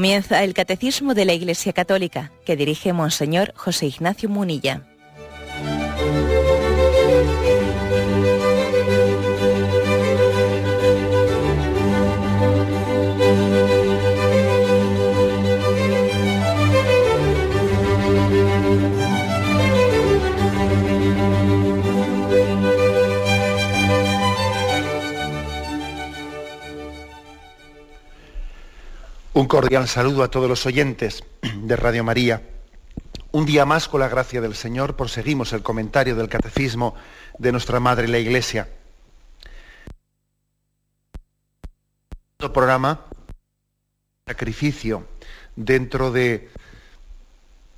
Comienza el Catecismo de la Iglesia Católica, que dirige Monseñor José Ignacio Munilla. Cordial saludo a todos los oyentes de Radio María. Un día más, con la gracia del Señor, proseguimos el comentario del Catecismo de nuestra Madre la Iglesia. programa sacrificio dentro de,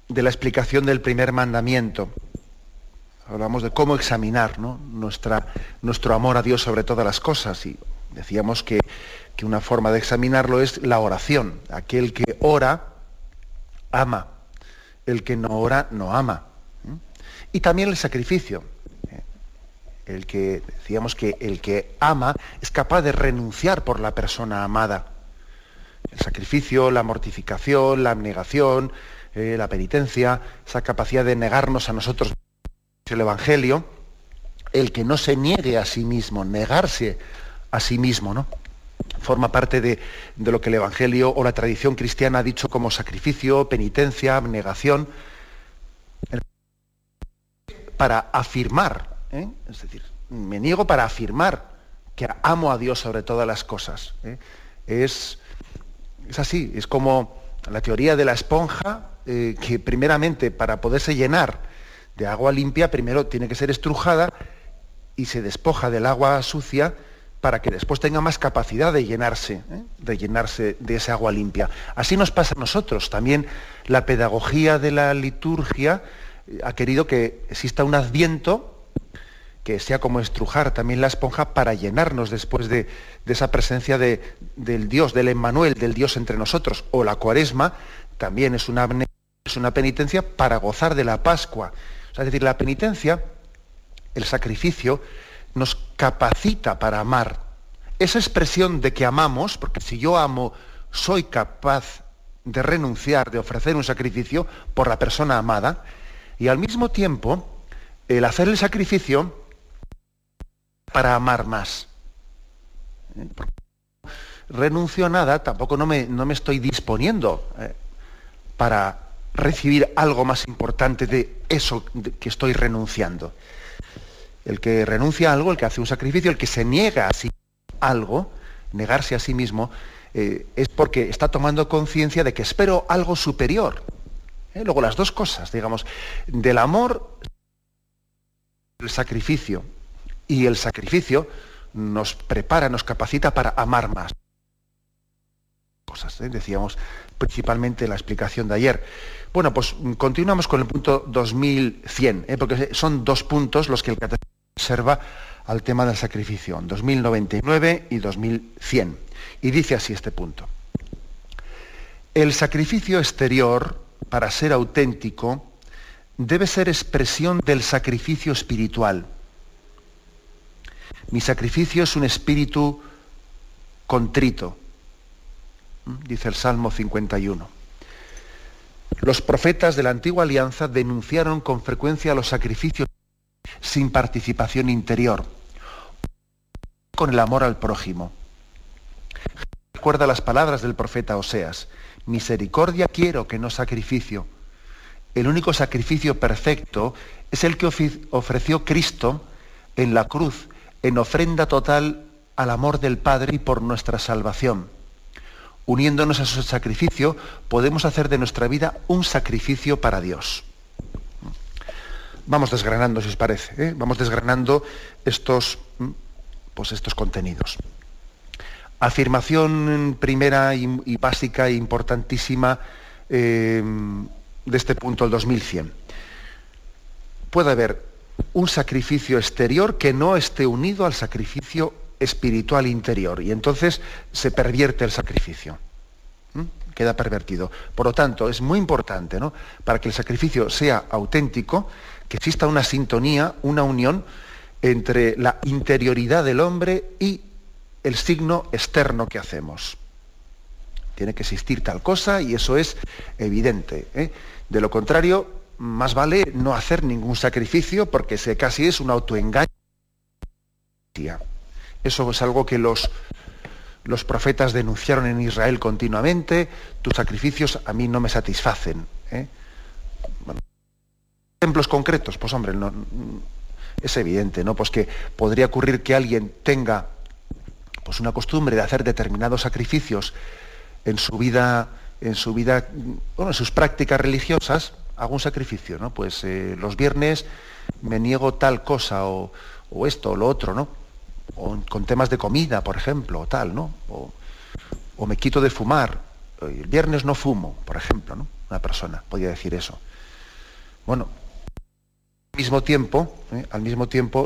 de la explicación del primer mandamiento. Hablamos de cómo examinar Nuestra, nuestro amor a Dios sobre todas las cosas y decíamos que que una forma de examinarlo es la oración. Aquel que ora, ama. El que no ora, no ama. Y también el sacrificio. El que, decíamos que el que ama es capaz de renunciar por la persona amada. El sacrificio, la mortificación, la abnegación, eh, la penitencia, esa capacidad de negarnos a nosotros el Evangelio, el que no se niegue a sí mismo, negarse a sí mismo, ¿no? Forma parte de, lo que el Evangelio o la tradición cristiana ha dicho como sacrificio, penitencia, abnegación, para afirmar, ¿eh? es decir, me niego para afirmar que amo a Dios sobre todas las cosas. ¿eh? Es, es, así, es como la teoría de la esponja, eh, que primeramente para poderse llenar de agua limpia, primero tiene que ser estrujada y se despoja del agua sucia para que después tenga más capacidad de llenarse, ¿eh? de llenarse de esa agua limpia. Así nos pasa a nosotros. También la pedagogía de la liturgia eh, ha querido que exista un adviento que sea como estrujar también la esponja para llenarnos después de, esa presencia del Dios, del Emmanuel, del Dios entre nosotros. O la cuaresma también es una, es una penitencia para gozar de la Pascua. es decir, la penitencia, el sacrificio, nos capacita para amar. Esa expresión de que amamos, porque si yo amo, soy capaz de renunciar, de ofrecer un sacrificio por la persona amada, y al mismo tiempo, el hacer el sacrificio para amar más. Renuncio a nada, tampoco no me, no me estoy disponiendo ¿eh? para recibir algo más importante de eso que estoy renunciando. El que renuncia a algo, el que hace un sacrificio, el que se niega a sí algo, negarse a sí mismo, eh, es porque está tomando conciencia de que espero algo superior. ¿Eh? Luego las dos cosas, digamos, del amor, el sacrificio, y el sacrificio nos prepara, nos capacita para amar más. Cosas, ¿eh? decíamos principalmente la explicación de ayer. Bueno, pues continuamos con el punto 2100, porque son dos puntos los que el catecismo observa al tema del sacrificio, 2099 y 2100. Y dice así este punto. El sacrificio exterior, para ser auténtico, debe ser expresión del sacrificio espiritual. Mi sacrificio es un espíritu contrito, dice el Salmo 51. Los profetas de la antigua alianza denunciaron con frecuencia los sacrificios sin participación interior, con el amor al prójimo. Recuerda las palabras del profeta Oseas, misericordia quiero que no sacrificio. El único sacrificio perfecto es el que ofreció Cristo en la cruz, en ofrenda total al amor del Padre y por nuestra salvación. Uniéndonos a su sacrificio, podemos hacer de nuestra vida un sacrificio para Dios. Vamos desgranando, si os parece, ¿eh? vamos desgranando estos, mm, pues estos contenidos. Afirmación primera y, básica e importantísima eh, de este punto, el 2100. Puede haber un sacrificio exterior que no esté unido al sacrificio espiritual interior y entonces se pervierte el sacrificio. Queda pervertido. Por lo tanto, es muy importante, ¿no? Para que el sacrificio sea auténtico, que exista una sintonía, una unión entre la interioridad del hombre y el signo externo que hacemos. Tiene que existir tal cosa y eso es evidente. ¿eh? De lo contrario, más vale no hacer ningún sacrificio porque se casi es un autoengaño. Eso es algo que los, los profetas denunciaron en Israel continuamente. Tus sacrificios a mí no me satisfacen. ¿eh? ejemplos concretos, pues hombre, no, es evidente, ¿no? Pues que podría ocurrir que alguien tenga pues una costumbre de hacer determinados sacrificios en su vida, en su vida, bueno, en sus prácticas religiosas, hago un sacrificio, ¿no? Pues eh, los viernes me niego tal cosa o, esto o lo otro, ¿no? O con temas de comida, por ejemplo, o tal, ¿no? O, me quito de fumar. El viernes no fumo, por ejemplo, ¿no? Una persona podría decir eso. Bueno, al mismo tiempo, ¿eh?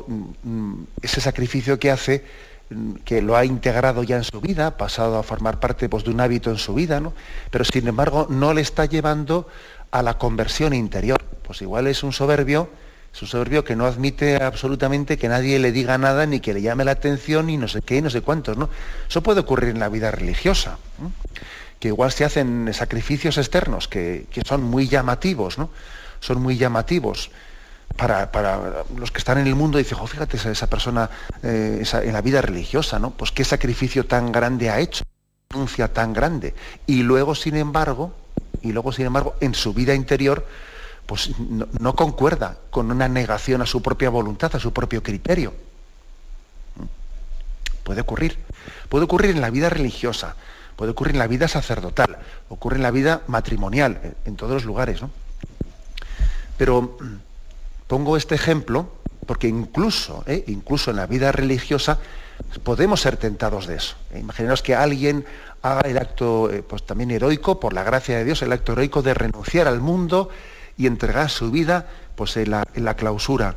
mm, mm, ese sacrificio que hace, mm, que lo ha integrado ya en su vida, ha pasado a formar parte pues, de un hábito en su vida, ¿no? pero sin embargo no le está llevando a la conversión interior. Pues igual es un soberbio, es un soberbio que no admite absolutamente que nadie le diga nada, ni que le llame la atención, ni no sé qué, no sé cuántos. ¿no? Eso puede ocurrir en la vida religiosa, que igual se hacen sacrificios externos que, que son muy llamativos, ¿no? son muy llamativos para, los que están en el mundo, dice, oh, fíjate esa, persona eh, en la vida religiosa, ¿no? Pues qué sacrificio tan grande ha hecho, denuncia tan grande. Y luego, sin embargo, y luego, sin embargo, en su vida interior, pues no, concuerda con una negación a su propia voluntad, a su propio criterio. Puede ocurrir. Puede ocurrir en la vida religiosa, puede ocurrir en la vida sacerdotal, ocurre en la vida matrimonial, en todos los lugares, ¿no? Pero Pongo este ejemplo porque incluso, ¿eh? incluso en la vida religiosa podemos ser tentados de eso. ¿eh? Imaginaos que alguien haga el acto eh, pues, también heroico, por la gracia de Dios, el acto heroico de renunciar al mundo y entregar su vida pues, en, la, clausura,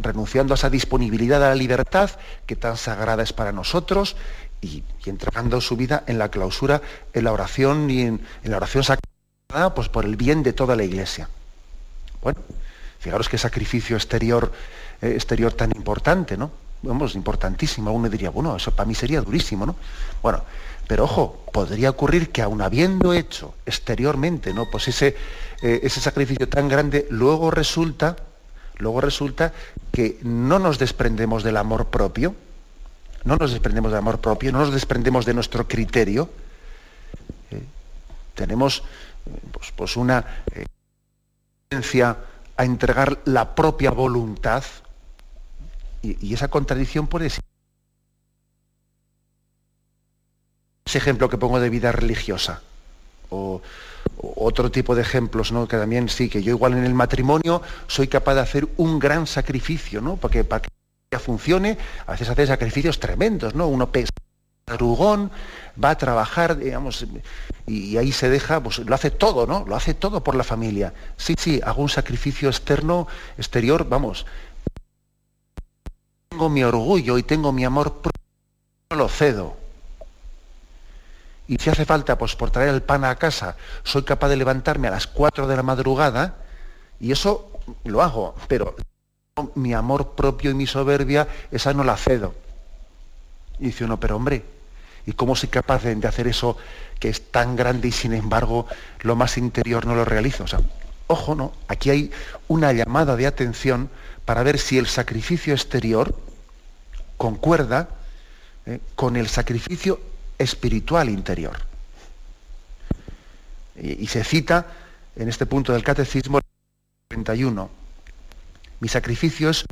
renunciando a esa disponibilidad a la libertad que tan sagrada es para nosotros y, entregando su vida en la clausura, en la oración y en, la oración sagrada, pues por el bien de toda la iglesia. Bueno, Fijaros qué sacrificio exterior, eh, exterior tan importante, ¿no? Vamos, importantísimo. Uno diría, bueno, eso para mí sería durísimo, ¿no? Bueno, pero ojo, podría ocurrir que aun habiendo hecho exteriormente, ¿no? Pues ese, eh, ese sacrificio tan grande, luego resulta, luego resulta que no nos desprendemos del amor propio, no nos desprendemos del amor propio, no nos desprendemos de nuestro criterio. ¿eh? tenemos pues, pues una a entregar la propia voluntad. Y, esa contradicción puede ser. Ese ejemplo que pongo de vida religiosa. O, otro tipo de ejemplos, ¿no? Que también sí, que yo igual en el matrimonio soy capaz de hacer un gran sacrificio, ¿no? Porque para que funcione, a veces hace sacrificios tremendos, ¿no? Uno pesa arugón, va a trabajar, digamos, y, ahí se deja, pues lo hace todo, ¿no? Lo hace todo por la familia. Sí, sí, hago un sacrificio externo, exterior, vamos. Tengo mi orgullo y tengo mi amor no lo cedo. Y si hace falta, pues por traer el pan a casa, soy capaz de levantarme a las 4 de la madrugada, y eso lo hago, pero mi amor propio y mi soberbia, esa no la cedo. Y dice uno, pero hombre, ¿Y cómo soy capaz de, hacer eso que es tan grande y sin embargo lo más interior no lo realizo? O sea, ojo, ¿no? Aquí hay una llamada de atención para ver si el sacrificio exterior concuerda ¿eh? con el sacrificio espiritual interior. Y, se cita en este punto del Catecismo 31. Mi sacrificio es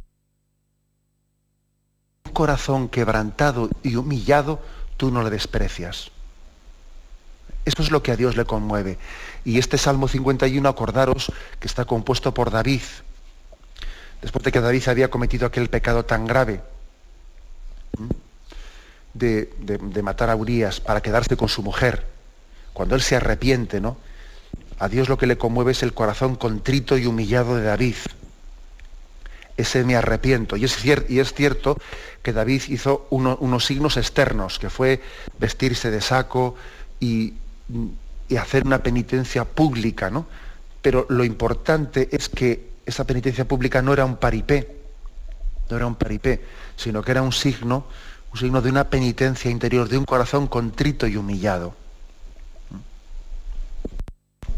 un corazón quebrantado y humillado tú no le desprecias. Eso es lo que a Dios le conmueve. Y este Salmo 51, acordaros que está compuesto por David, después de que David había cometido aquel pecado tan grave de, de, matar a Urias para quedarse con su mujer, cuando él se arrepiente, ¿no? A Dios lo que le conmueve es el corazón contrito y humillado de David ese me arrepiento. Y es, y es cierto que David hizo unos signos externos, que fue vestirse de saco y, hacer una penitencia pública, ¿no? Pero lo importante es que esa penitencia pública no era un paripé, no era un paripé, sino que era un signo, un signo de una penitencia interior, de un corazón contrito y humillado.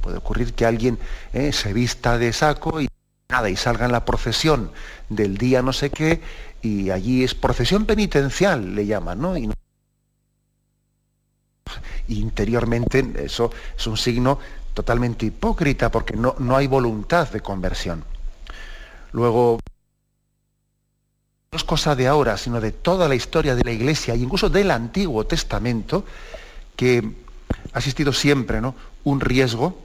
Puede ocurrir que alguien eh, se vista de saco y nada, y salga en la procesión del día no sé qué, y allí es procesión penitencial, le llaman, ¿no? Y interiormente eso es un signo totalmente hipócrita porque no, no hay voluntad de conversión. Luego, no es cosa de ahora, sino de toda la historia de la Iglesia e incluso del Antiguo Testamento, que ha existido siempre ¿no? un riesgo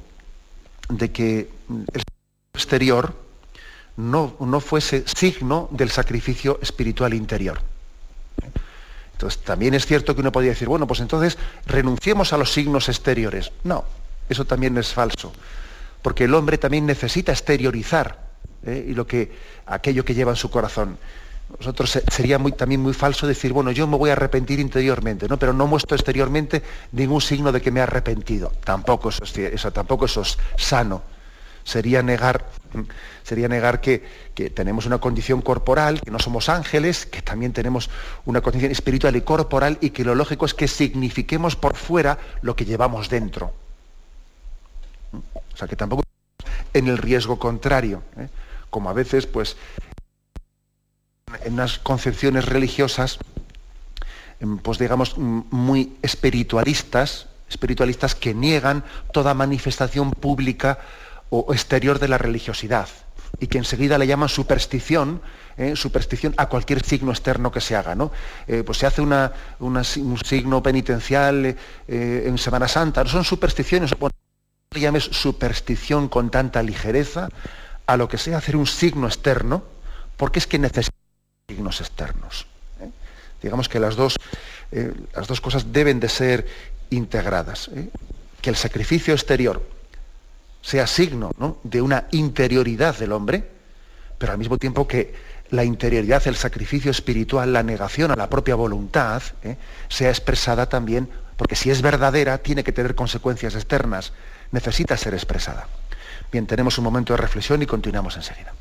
de que el exterior no, no fuese signo del sacrificio espiritual interior. Entonces, también es cierto que uno podría decir, bueno, pues entonces renunciemos a los signos exteriores. No, eso también es falso, porque el hombre también necesita exteriorizar ¿eh? y lo que, aquello que lleva en su corazón. Nosotros sería también muy falso decir, bueno, yo me voy a arrepentir interiormente, ¿no? pero no muestro exteriormente ningún signo de que me he arrepentido. Tampoco eso, tampoco eso es sano. Sería negar sería negar que, tenemos una condición corporal, que no somos ángeles, que también tenemos una condición espiritual y corporal y que lo lógico es que signifiquemos por fuera lo que llevamos dentro. O sea, que tampoco en el riesgo contrario, ¿eh? como a veces, pues, en unas concepciones religiosas, em, pues digamos, muy espiritualistas, espiritualistas que niegan toda manifestación pública o exterior de la religiosidad y que enseguida le llaman superstición, ¿eh? superstición a cualquier signo externo que se haga. ¿no? Eh, pues se hace una, un signo penitencial eh, en Semana Santa, no son supersticiones, no le llames superstición con tanta ligereza a lo que sea hacer un signo externo, porque es que necesita externos. Digamos que las dos, las dos cosas deben de ser integradas. Que el sacrificio exterior sea signo de una interioridad del hombre, pero al mismo tiempo que la interioridad, el sacrificio espiritual, la negación a la propia voluntad, ¿eh? sea expresada también, porque si es verdadera, tiene que tener consecuencias externas, necesita ser expresada. Bien, tenemos un momento de reflexión y continuamos enseguida.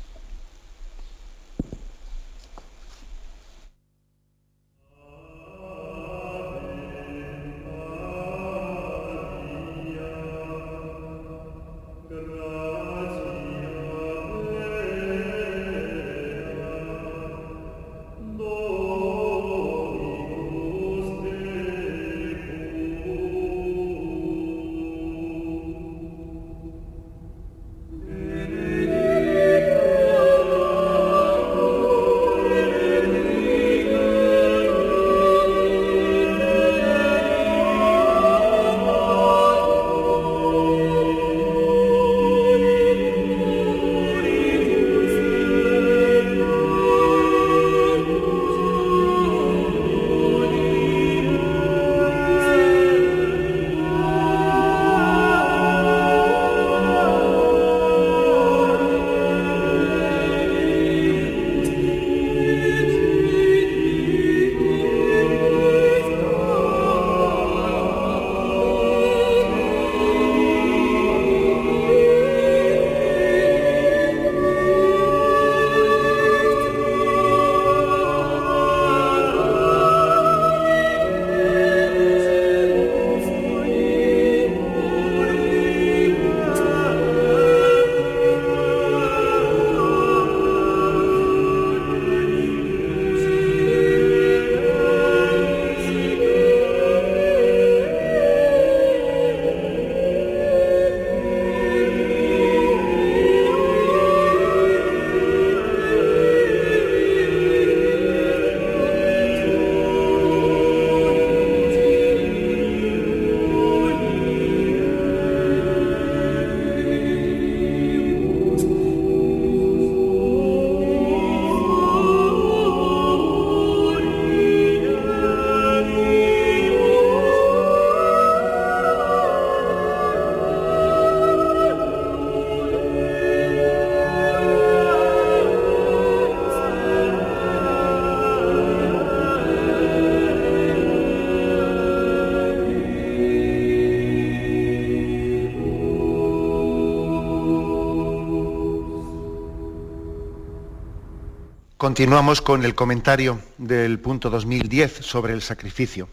Continuamos con el comentario del punto 2010 sobre el sacrificio.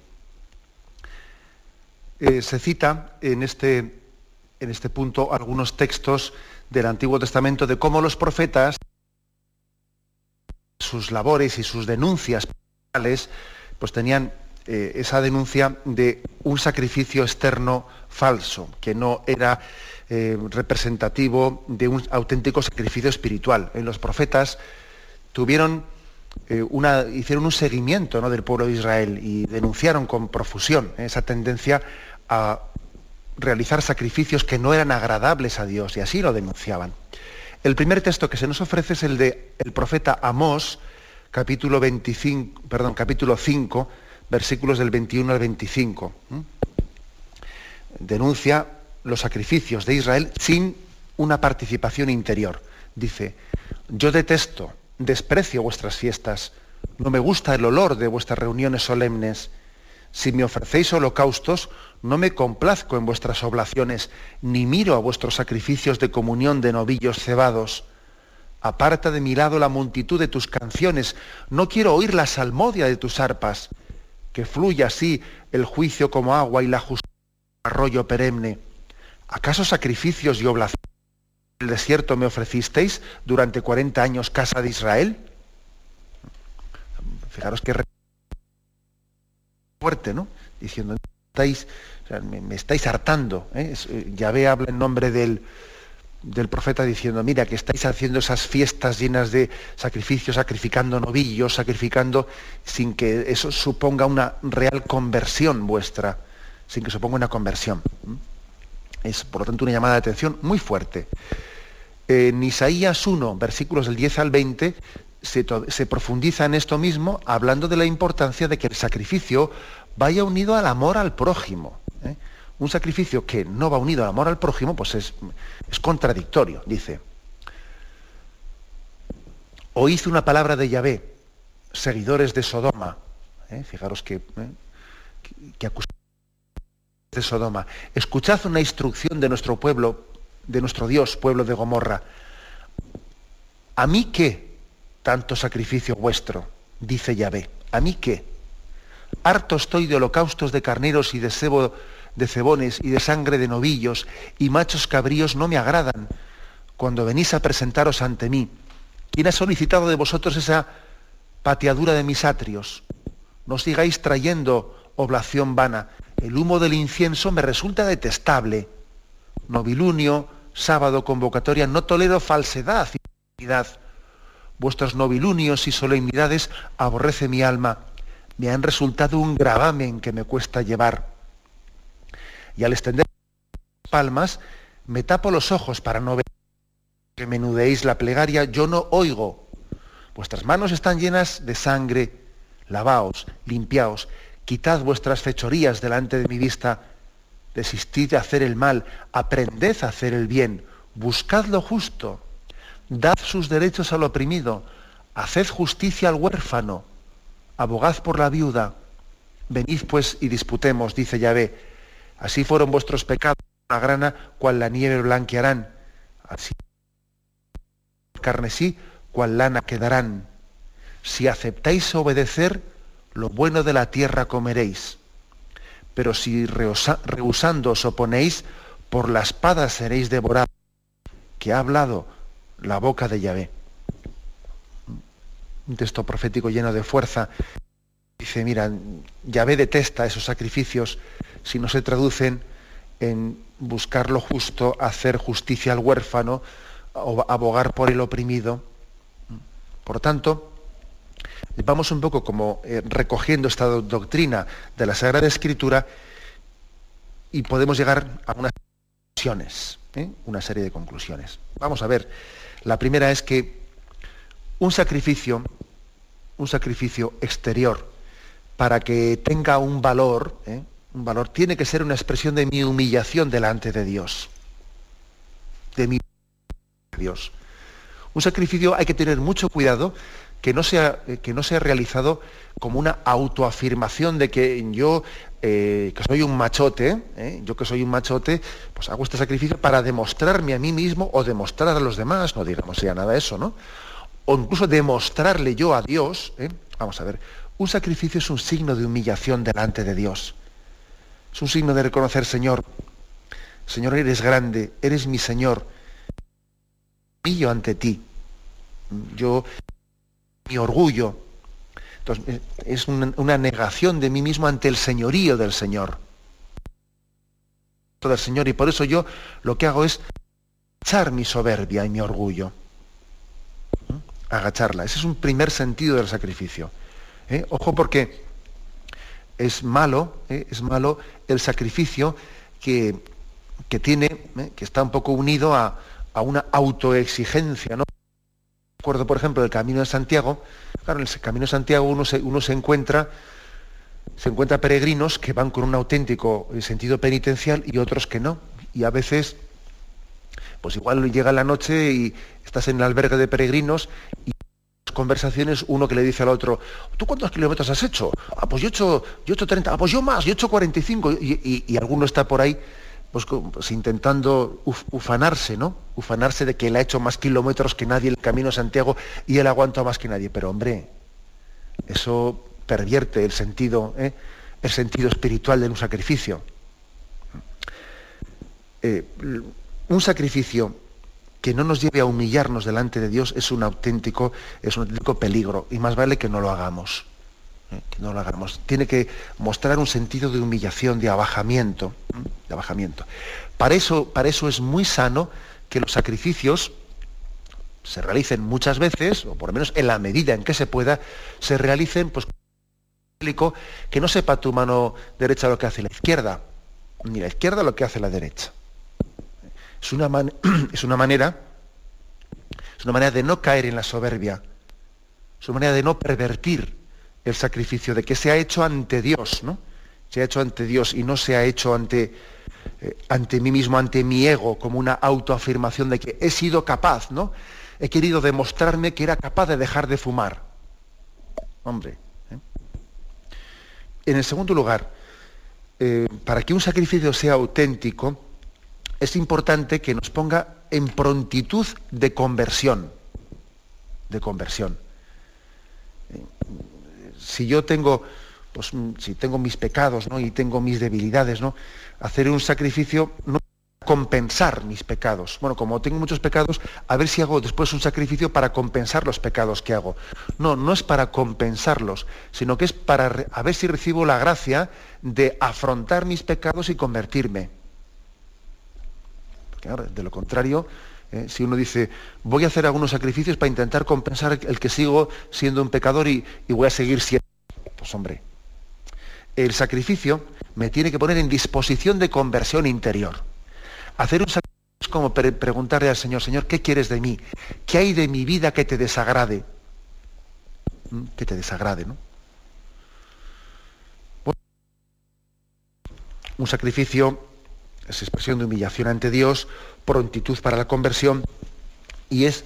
Eh, se cita en este, en este punto algunos textos del Antiguo Testamento de cómo los profetas, sus labores y sus denuncias pues tenían eh, esa denuncia de un sacrificio externo falso, que no era eh, representativo de un auténtico sacrificio espiritual. En los profetas eh, hicieron un seguimiento del pueblo de Israel y denunciaron con profusión esa tendencia a realizar sacrificios que no eran agradables a Dios y así lo denunciaban. El primer texto que se nos ofrece es el de el profeta Amós, capítulo 25, perdón, capítulo 5, versículos del 21 al 25. Denuncia los sacrificios de Israel sin una participación interior. Dice, yo detesto, desprecio vuestras fiestas, no me gusta el olor de vuestras reuniones solemnes. Si me ofrecéis holocaustos, no me complazco en vuestras oblaciones, ni miro a vuestros sacrificios de comunión de novillos cebados. Aparta de mi lado la multitud de tus canciones, no quiero oír la salmodia de tus arpas, que fluya así el juicio como agua y la justicia arroyo perenne. ¿Acaso sacrificios y oblaciones el desierto me ofrecisteis durante 40 años, casa de Israel? Fijaros que fuerte, ¿no? Diciendo, estáis, me, estáis hartando. ¿eh? eh Yahvé habla en nombre del, del profeta diciendo, mira, que estáis haciendo esas fiestas llenas de sacrificios, sacrificando novillos, sacrificando, sin que eso suponga una real conversión vuestra, sin que suponga una conversión. Es, por lo tanto, una llamada de atención muy fuerte. En Isaías 1, versículos del 10 al 20, se, profundiza en esto mismo, hablando de la importancia de que el sacrificio vaya unido al amor al prójimo. ¿eh? Un sacrificio que no va unido al amor al prójimo, pues es, contradictorio, dice. Oíd una palabra de Yahvé, seguidores de Sodoma. ¿eh? Fijaros que, ¿eh? que, de Sodoma. Escuchad una instrucción de nuestro pueblo, de nuestro Dios, pueblo de Gomorra. ¿A mí qué tanto sacrificio vuestro? Dice Yahvé. ¿A mí qué? Harto estoy de holocaustos de carneros y de cebo de cebones y de sangre de novillos y machos cabríos no me agradan cuando venís a presentaros ante mí. ¿Quién ha solicitado de vosotros esa pateadura de mis atrios? No sigáis trayendo oblación vana. El humo del incienso me resulta detestable. Novilunio, sábado, convocatoria, no tolero falsedad y falsedad. Vuestros novilunios y solemnidades aborrece mi alma. Me han resultado un gravamen que me cuesta llevar y al extender las palmas me tapo los ojos para no ver que menudéis la plegaria, yo no oigo. Vuestras manos están llenas de sangre, lavaos, limpiaos, quitad vuestras fechorías delante de mi vista, desistid de hacer el mal, aprended a hacer el bien, buscad lo justo, dad sus derechos al oprimido, haced justicia al huérfano, abogad por la viuda, venid pues y disputemos, dice Yahvé, Así fueron vuestros pecados, la grana, cual la nieve blanquearán. Así carnesí, cual lana quedarán. Si aceptáis obedecer, lo bueno de la tierra comeréis. Pero si rehusando os oponéis, por la espada seréis devorados, que ha hablado la boca de Yahvé. Un texto profético lleno de fuerza. Dice, mira, Yahvé detesta esos sacrificios si no se traducen en buscar lo justo, hacer justicia al huérfano, o abogar por el oprimido. Por tanto, vamos un poco como eh, recogiendo esta doctrina de la Sagrada Escritura y podemos llegar a unas conclusiones, ¿eh? una serie de conclusiones. Vamos a ver, la primera es que un sacrificio, un sacrificio exterior, para que tenga un valor, ¿eh? un valor, tiene que ser una expresión de mi humillación delante de Dios. De mi Dios. Un sacrificio hay que tener mucho cuidado que no sea, eh, que no sea realizado como una autoafirmación de que yo, eh, que soy un machote, ¿eh? yo que soy un machote, pues hago este sacrificio para demostrarme a mí mismo o demostrar a los demás, no digamos ya nada eso, ¿no? O incluso demostrarle yo a Dios, vamos a ver, un sacrificio es un signo de humillación delante de Dios. Es un signo de reconocer, Señor, Señor, eres grande, eres mi Señor. Pillo ante ti. Yo, mi orgullo. Entonces, es una, negación de mí mismo ante el señorío del Señor. Del Señor. Y por eso yo lo que hago es agachar mi soberbia y mi orgullo. Agacharla. Ese es un primer sentido del sacrificio. ¿Eh? Ojo porque es malo, ¿eh? es malo el sacrificio que, que tiene, ¿eh? que está un poco unido a, a una autoexigencia. Recuerdo, por ejemplo, el Camino de Santiago. Claro, en el Camino de Santiago uno se, encuentra se encuentra peregrinos que van con un auténtico sentido penitencial y otros que no. Y a veces, pues igual llega la noche y estás en el albergue de peregrinos y conversaciones uno que le dice al otro, ¿tú cuántos kilómetros has hecho? Ah, pues yo he hecho, yo he hecho 30, ah, pues yo más, yo he hecho 45. Y, y, alguno está por ahí pues, pues intentando ufanarse, ¿no? Ufanarse de que él ha hecho más kilómetros que nadie el camino Santiago y él aguanta más que nadie. Pero hombre, eso pervierte el sentido, ¿eh? el sentido espiritual de un sacrificio. Eh, un sacrificio que no nos lleve a humillarnos delante de Dios es un auténtico, es un auténtico peligro y más vale que no lo hagamos. Que no lo hagamos. Tiene que mostrar un sentido de humillación, de abajamiento, de abajamiento. Para eso, para eso es muy sano que los sacrificios se realicen muchas veces, o por lo menos en la medida en que se pueda, se realicen pues que no sepa tu mano derecha lo que hace la izquierda, ni la izquierda lo que hace la derecha. Es una, es una manera, es una manera de no caer en la soberbia, es una manera de no pervertir el sacrificio, de que se ha hecho ante Dios, ¿no? Se ha hecho ante Dios y no se ha hecho ante, eh, ante mí mismo, ante mi ego, como una autoafirmación de que he sido capaz, ¿no? He querido demostrarme que era capaz de dejar de fumar. Hombre. ¿eh? En el segundo lugar, eh, para que un sacrificio sea auténtico, es importante que nos ponga en prontitud de conversión. De conversión. Si yo tengo, pues, si tengo mis pecados ¿no? y tengo mis debilidades, ¿no? hacer un sacrificio no compensar mis pecados. Bueno, como tengo muchos pecados, a ver si hago después un sacrificio para compensar los pecados que hago. No, no es para compensarlos, sino que es para a ver si recibo la gracia de afrontar mis pecados y convertirme de lo contrario, eh, si uno dice, voy a hacer algunos sacrificios para intentar compensar el que sigo siendo un pecador y, voy a seguir siendo... Pues hombre, el sacrificio me tiene que poner en disposición de conversión interior. Hacer un sacrificio es como preguntarle al Señor, Señor, ¿qué quieres de mí? ¿Qué hay de mi vida que te desagrade? ¿Mm? Que te desagrade, ¿no? un sacrificio es expresión de humillación ante Dios, prontitud para la conversión, y es,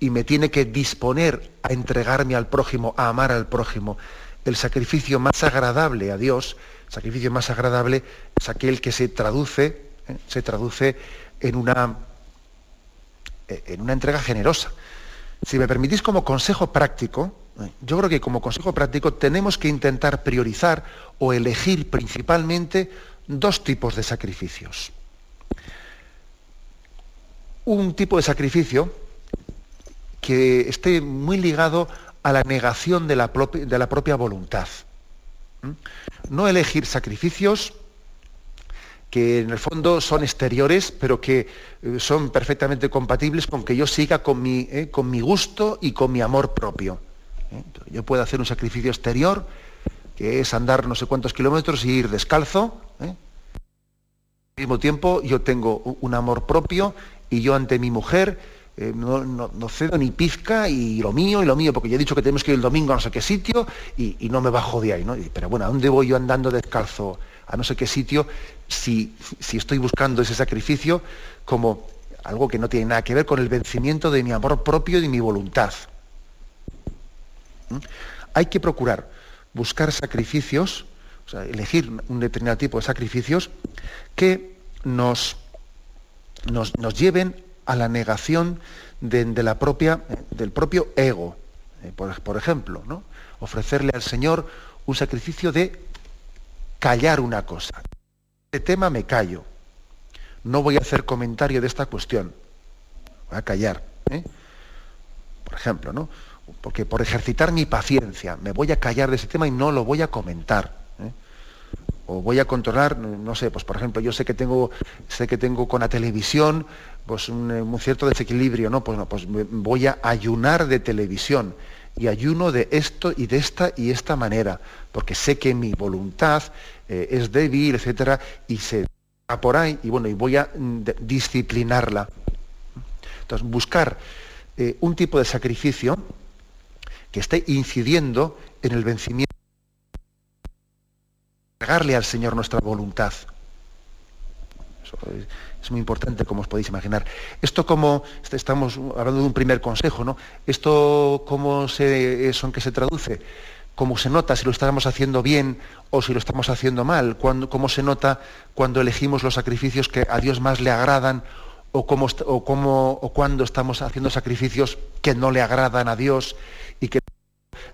y me tiene que disponer a entregarme al prójimo, a amar al prójimo. El sacrificio más agradable a Dios, el sacrificio más agradable es aquel que se traduce, ¿eh? se traduce en una, eh, en una entrega generosa. Si me permitís como consejo práctico, ¿eh? yo creo que como consejo práctico tenemos que intentar priorizar o elegir principalmente dos tipos de sacrificios. Un tipo de sacrificio que esté muy ligado a la negación de la, de la propia voluntad. No elegir sacrificios que en el fondo son exteriores, pero que eh, son perfectamente compatibles con que yo siga con mi, eh, con mi gusto y con mi amor propio. ¿eh? Yo puedo hacer un sacrificio exterior, que es andar no sé cuántos kilómetros y ir descalzo, al mismo tiempo yo tengo un amor propio y yo ante mi mujer eh, no, cedo ni pizca y lo mío y lo mío, porque ya he dicho que tenemos que ir el domingo a no sé qué sitio y, no me bajo de ahí. ¿no? Pero bueno, ¿a dónde voy yo andando descalzo a no sé qué sitio si, si estoy buscando ese sacrificio como algo que no tiene nada que ver con el vencimiento de mi amor propio y de mi voluntad? ¿Mm? Hay que procurar buscar sacrificios o sea, elegir un determinado tipo de sacrificios que nos, nos, lleven a la negación de, la propia, del propio ego. Eh, por, ejemplo, ¿no? ofrecerle al Señor un sacrificio de callar una cosa. Este tema me callo. no voy a hacer comentario de esta cuestión. Voy a callar. ¿eh? Por ejemplo, ¿no? Porque por ejercitar mi paciencia me voy a callar de ese tema y no lo voy a comentar. ¿eh? O voy a controlar, no sé, pues por ejemplo, yo sé que tengo, sé que tengo con la televisión pues un, un cierto desequilibrio, ¿no? Pues, no, pues voy a ayunar de televisión y ayuno de esto y de esta y esta manera, porque sé que mi voluntad eh, es débil, etcétera, y se va por ahí, y bueno, y voy a mm, disciplinarla. Entonces, buscar eh, un tipo de sacrificio que esté incidiendo en el vencimiento, entregarle al Señor nuestra voluntad. Es, muy importante, como os podéis imaginar. Esto como, estamos hablando de un primer consejo, ¿no? Esto cómo se, eso en qué se traduce, cómo se nota si lo estamos haciendo bien o si lo estamos haciendo mal, cuando, cómo se nota cuando elegimos los sacrificios que a Dios más le agradan o, cómo, o, cómo, o cuando estamos haciendo sacrificios que no le agradan a Dios y que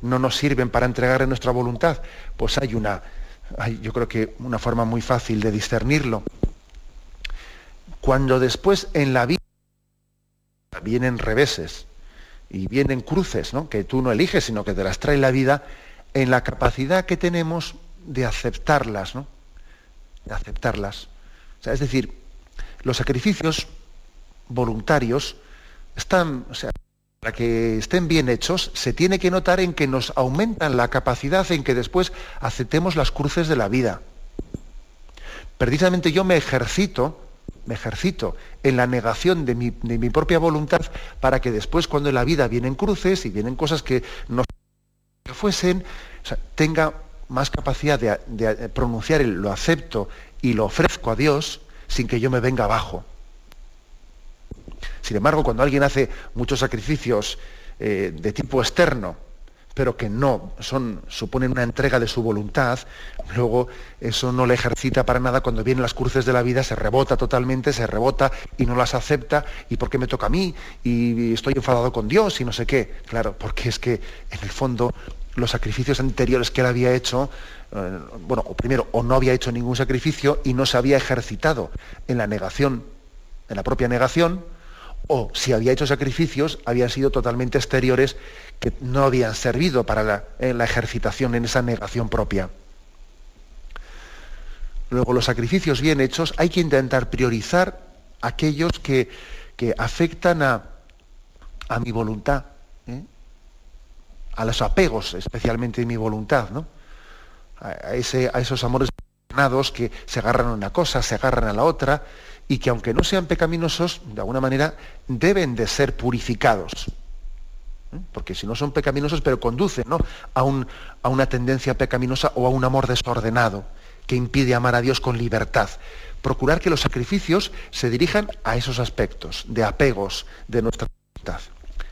no nos sirven para entregarle nuestra voluntad. Pues hay una, yo creo que una forma muy fácil de discernirlo. Cuando después en la vida vienen reveses y vienen cruces, ¿no? que tú no eliges, sino que te las trae la vida, en la capacidad que tenemos de aceptarlas, ¿no? De aceptarlas. O sea, es decir, los sacrificios voluntarios están, para que estén bien hechos, se tiene que notar en que nos aumentan la capacidad en que después aceptemos las cruces de la vida. Precisamente yo me ejercito me ejercito en la negación de mi, propia voluntad para que después cuando en la vida vienen cruces y vienen cosas que no fuesen, tenga más capacidad de, de, pronunciar el lo acepto y lo ofrezco a Dios sin que yo me venga abajo. Sin embargo, cuando alguien hace muchos sacrificios eh, de tipo externo, pero que no son, suponen una entrega de su voluntad, luego eso no le ejercita para nada. Cuando vienen las cruces de la vida, se rebota totalmente, se rebota y no las acepta, y por qué me toca a mí, y estoy enfadado con Dios y no sé qué. Claro, porque es que en el fondo los sacrificios anteriores que él había hecho, eh, bueno, o primero, o no había hecho ningún sacrificio y no se había ejercitado en la negación, en la propia negación, o si había hecho sacrificios, habían sido totalmente exteriores que no habían servido para la, eh, la ejercitación en esa negación propia. Luego, los sacrificios bien hechos hay que intentar priorizar aquellos que, que afectan a, a, mi voluntad, ¿eh? a los apegos especialmente de mi voluntad, ¿no? a, ese, a esos amores que se agarran a una cosa, se agarran a la otra, y que aunque no sean pecaminosos, de alguna manera deben de ser purificados. ¿Eh? Porque si no son pecaminosos, pero conducen ¿no? a, un, a una tendencia pecaminosa o a un amor desordenado que impide amar a Dios con libertad. Procurar que los sacrificios se dirijan a esos aspectos de apegos de nuestra voluntad.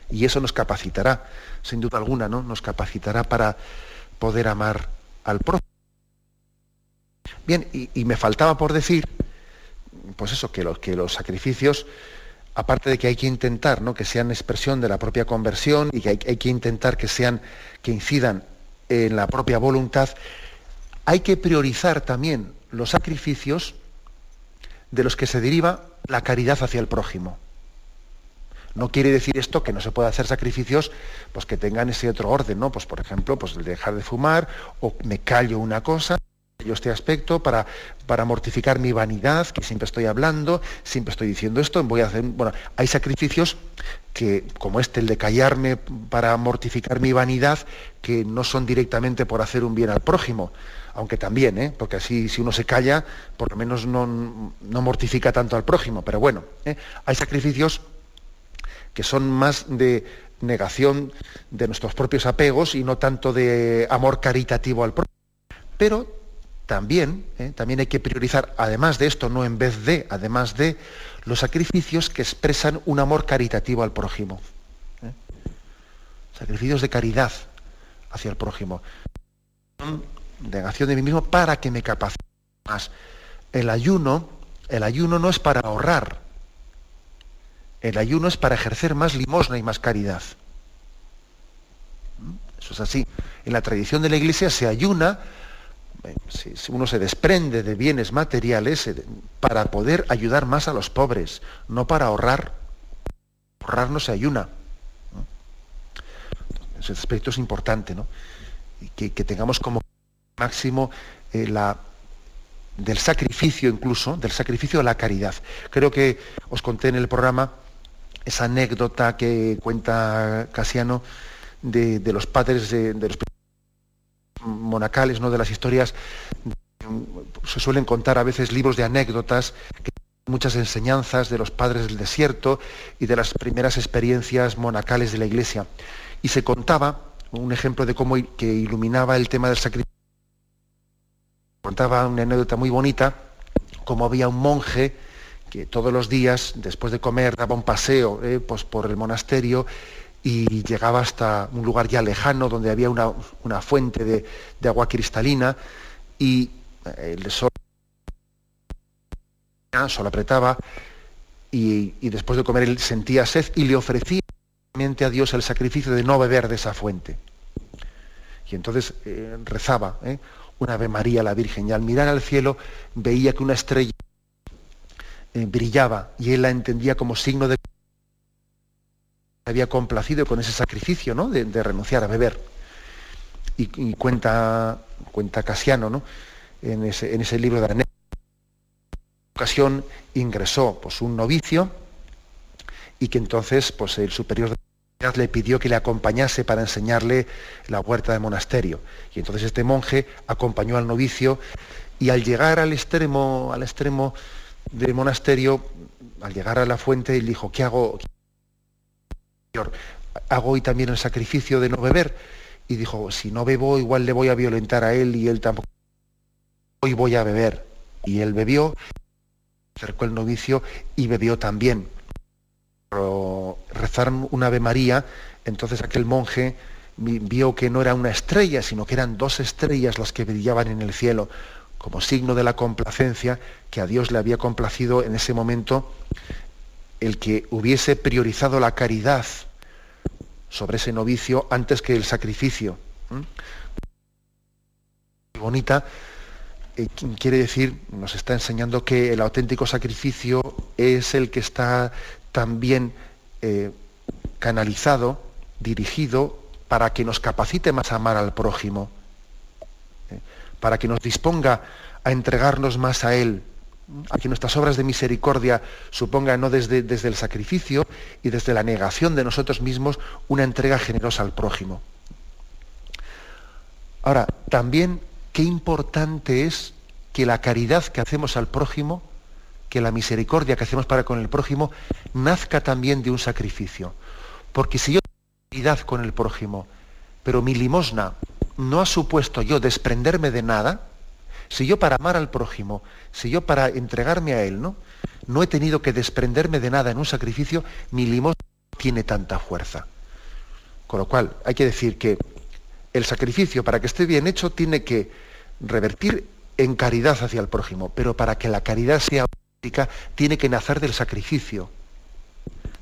Y eso nos capacitará, sin duda alguna, ¿no? Nos capacitará para poder amar al prójimo. Bien, y, y me faltaba por decir pues eso, que los, sacrificios, aparte de que hay que intentar ¿no? que sean expresión de la propia conversión y que hay, que intentar que sean, que incidan en la propia voluntad, hay que priorizar también los sacrificios de los que se deriva la caridad hacia el prójimo. No quiere decir esto que no se pueda hacer sacrificios pues, que tengan ese otro orden, ¿no? Pues, por ejemplo, pues dejar de fumar o me callo una cosa yo este aspecto para, para mortificar mi vanidad, que siempre estoy hablando, siempre estoy diciendo esto, voy a hacer, bueno, hay sacrificios que, como este, el de callarme para mortificar mi vanidad, que no son directamente por hacer un bien al prójimo, aunque también, ¿eh? porque así si uno se calla, por lo menos no, no mortifica tanto al prójimo, pero bueno, ¿eh? hay sacrificios que son más de negación de nuestros propios apegos y no tanto de amor caritativo al prójimo. Pero también, ¿eh? también hay que priorizar, además de esto, no en vez de, además de, los sacrificios que expresan un amor caritativo al prójimo. ¿eh? Sacrificios de caridad hacia el prójimo. Negación de mí mismo para que me capacite más. El ayuno, el ayuno no es para ahorrar. El ayuno es para ejercer más limosna y más caridad. ¿Mm? Eso es así. En la tradición de la iglesia se ayuna si, uno se desprende de bienes materiales eh, para poder ayudar más a los pobres, no para ahorrar. Ahorrar no se ayuna. Ese aspecto es importante, ¿no? Que, tengamos como máximo eh, la, del sacrificio incluso, del sacrificio a la caridad. Creo que os conté en el programa esa anécdota que cuenta Casiano de, los padres de, los monacales, ¿no? de las historias, se suelen contar a veces libros de anécdotas, que muchas enseñanzas de los padres del desierto y de las primeras experiencias monacales de la iglesia. Y se contaba un ejemplo de cómo que iluminaba el tema del sacrificio. Contaba una anécdota muy bonita, como había un monje que todos los días, después de comer, daba un paseo eh, pues por el monasterio y llegaba hasta un lugar ya lejano donde había una, fuente de, agua cristalina y eh, el sol, sol apretaba y, después de comer él sentía sed y le ofrecía a Dios el sacrificio de no beber de esa fuente. Y entonces eh, rezaba una Ave María la Virgen y al mirar al cielo veía que una estrella eh, brillaba y él la entendía como signo de había complacido con ese sacrificio ¿no? de, renunciar a beber. Y, cuenta, cuenta Casiano ¿no? en, ese, libro de la ocasión ingresó pues, un novicio y que entonces pues, el superior de la le pidió que le acompañase para enseñarle la huerta del monasterio. Y entonces este monje acompañó al novicio y al llegar al extremo, al extremo del monasterio, al llegar a la fuente, él dijo, ¿qué hago? Hago hoy también el sacrificio de no beber. Y dijo, si no bebo, igual le voy a violentar a él y él tampoco. Hoy voy a beber. Y él bebió, acercó el novicio y bebió también. Pero rezaron una Ave María, entonces aquel monje vio que no era una estrella, sino que eran dos estrellas las que brillaban en el cielo como signo de la complacencia que a Dios le había complacido en ese momento el que hubiese priorizado la caridad sobre ese novicio antes que el sacrificio. Bonita eh, quiere decir, nos está enseñando que el auténtico sacrificio es el que está también eh, canalizado, dirigido, para que nos capacite más a amar al prójimo para que nos disponga a entregarnos más a Él, a que nuestras obras de misericordia supongan no desde, desde el sacrificio y desde la negación de nosotros mismos una entrega generosa al prójimo. Ahora, también qué importante es que la caridad que hacemos al prójimo, que la misericordia que hacemos para con el prójimo, nazca también de un sacrificio. Porque si yo tengo caridad con el prójimo, pero mi limosna no ha supuesto yo desprenderme de nada, si yo para amar al prójimo, si yo para entregarme a él, ¿no? No he tenido que desprenderme de nada en un sacrificio, mi limosna tiene tanta fuerza. Con lo cual, hay que decir que el sacrificio, para que esté bien hecho, tiene que revertir en caridad hacia el prójimo, pero para que la caridad sea auténtica, tiene que nacer del sacrificio.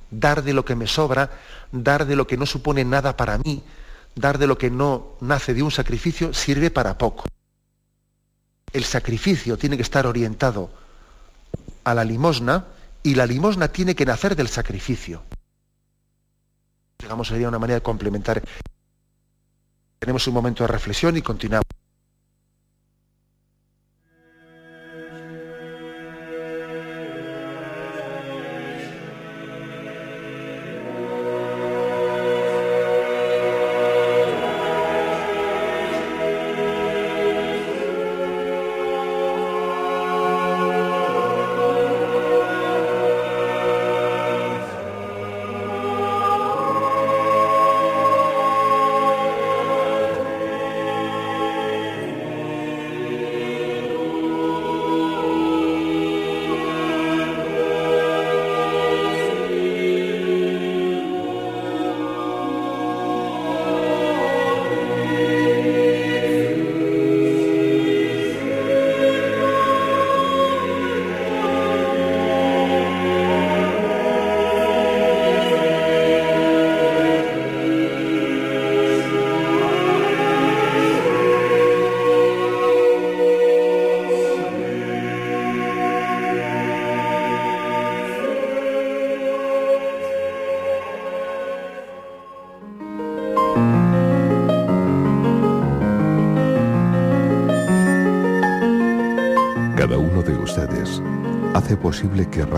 Dar de lo que me sobra, dar de lo que no supone nada para mí, dar de lo que no nace de un sacrificio sirve para poco. El sacrificio tiene que estar orientado a la limosna y la limosna tiene que nacer del sacrificio. Digamos, sería una manera de complementar. Tenemos un momento de reflexión y continuamos.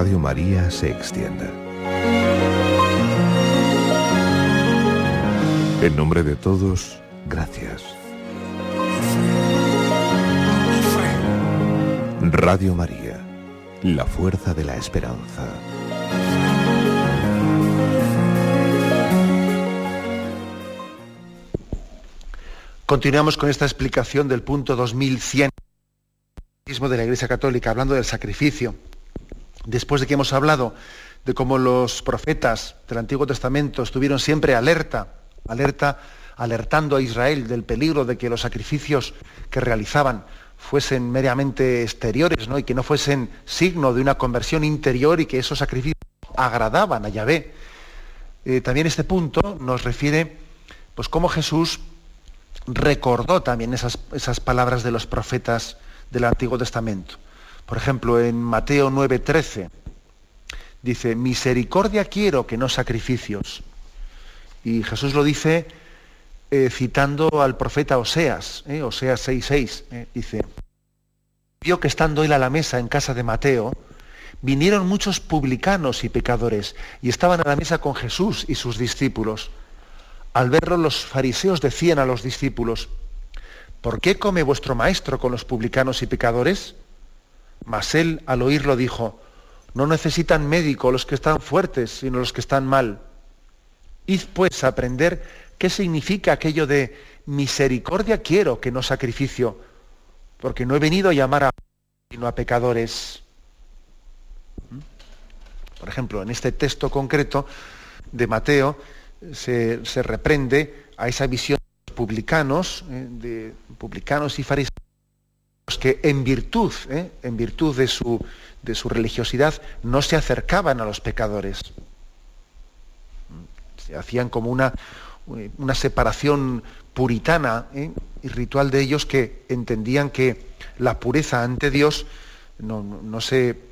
Radio María se extienda. En nombre de todos, gracias. Radio María, la fuerza de la esperanza. Continuamos con esta explicación del punto 2100 de la Iglesia Católica, hablando del sacrificio. Después de que hemos hablado de cómo los profetas del Antiguo Testamento estuvieron siempre alerta, alerta, alertando a Israel del peligro de que los sacrificios que realizaban fuesen meramente exteriores, ¿no? y que no fuesen signo de una conversión interior y que esos sacrificios agradaban a Yahvé. Eh, también este punto nos refiere pues cómo Jesús recordó también esas, esas palabras de los profetas del Antiguo Testamento. Por ejemplo, en Mateo 9:13 dice, misericordia quiero que no sacrificios. Y Jesús lo dice eh, citando al profeta Oseas, eh, Oseas 6:6. Eh, dice, vio que estando él a la mesa en casa de Mateo, vinieron muchos publicanos y pecadores y estaban a la mesa con Jesús y sus discípulos. Al verlo los fariseos decían a los discípulos, ¿por qué come vuestro maestro con los publicanos y pecadores? Mas él al oírlo dijo, no necesitan médico los que están fuertes, sino los que están mal. Id pues a aprender qué significa aquello de misericordia quiero que no sacrificio, porque no he venido a llamar a sino a pecadores. ¿Mm? Por ejemplo, en este texto concreto de Mateo, se, reprende a esa visión de los publicanos, eh, de publicanos y fariseos, que en virtud, eh, en virtud de su, de su religiosidad, no se acercaban a los pecadores. Se hacían como una, una separación puritana eh, y ritual de ellos que entendían que la pureza ante Dios no, no se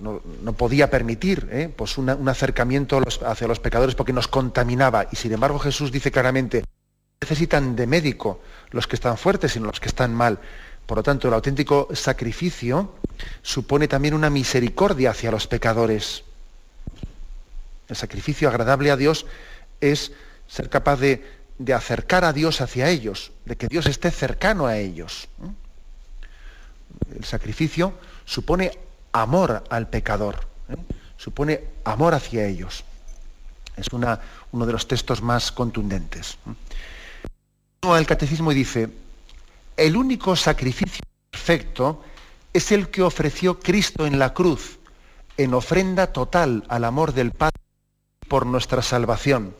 no, podía permitir ¿eh? pues un acercamiento hacia los pecadores porque nos contaminaba. Y sin embargo Jesús dice claramente, necesitan de médico los que están fuertes, sino los que están mal. Por lo tanto, el auténtico sacrificio supone también una misericordia hacia los pecadores. El sacrificio agradable a Dios es ser capaz de, acercar a Dios hacia ellos, de que Dios esté cercano a ellos. El sacrificio supone amor al pecador, ¿eh? supone amor hacia ellos. Es una, uno de los textos más contundentes. El catecismo dice, el único sacrificio perfecto es el que ofreció Cristo en la cruz, en ofrenda total al amor del Padre por nuestra salvación.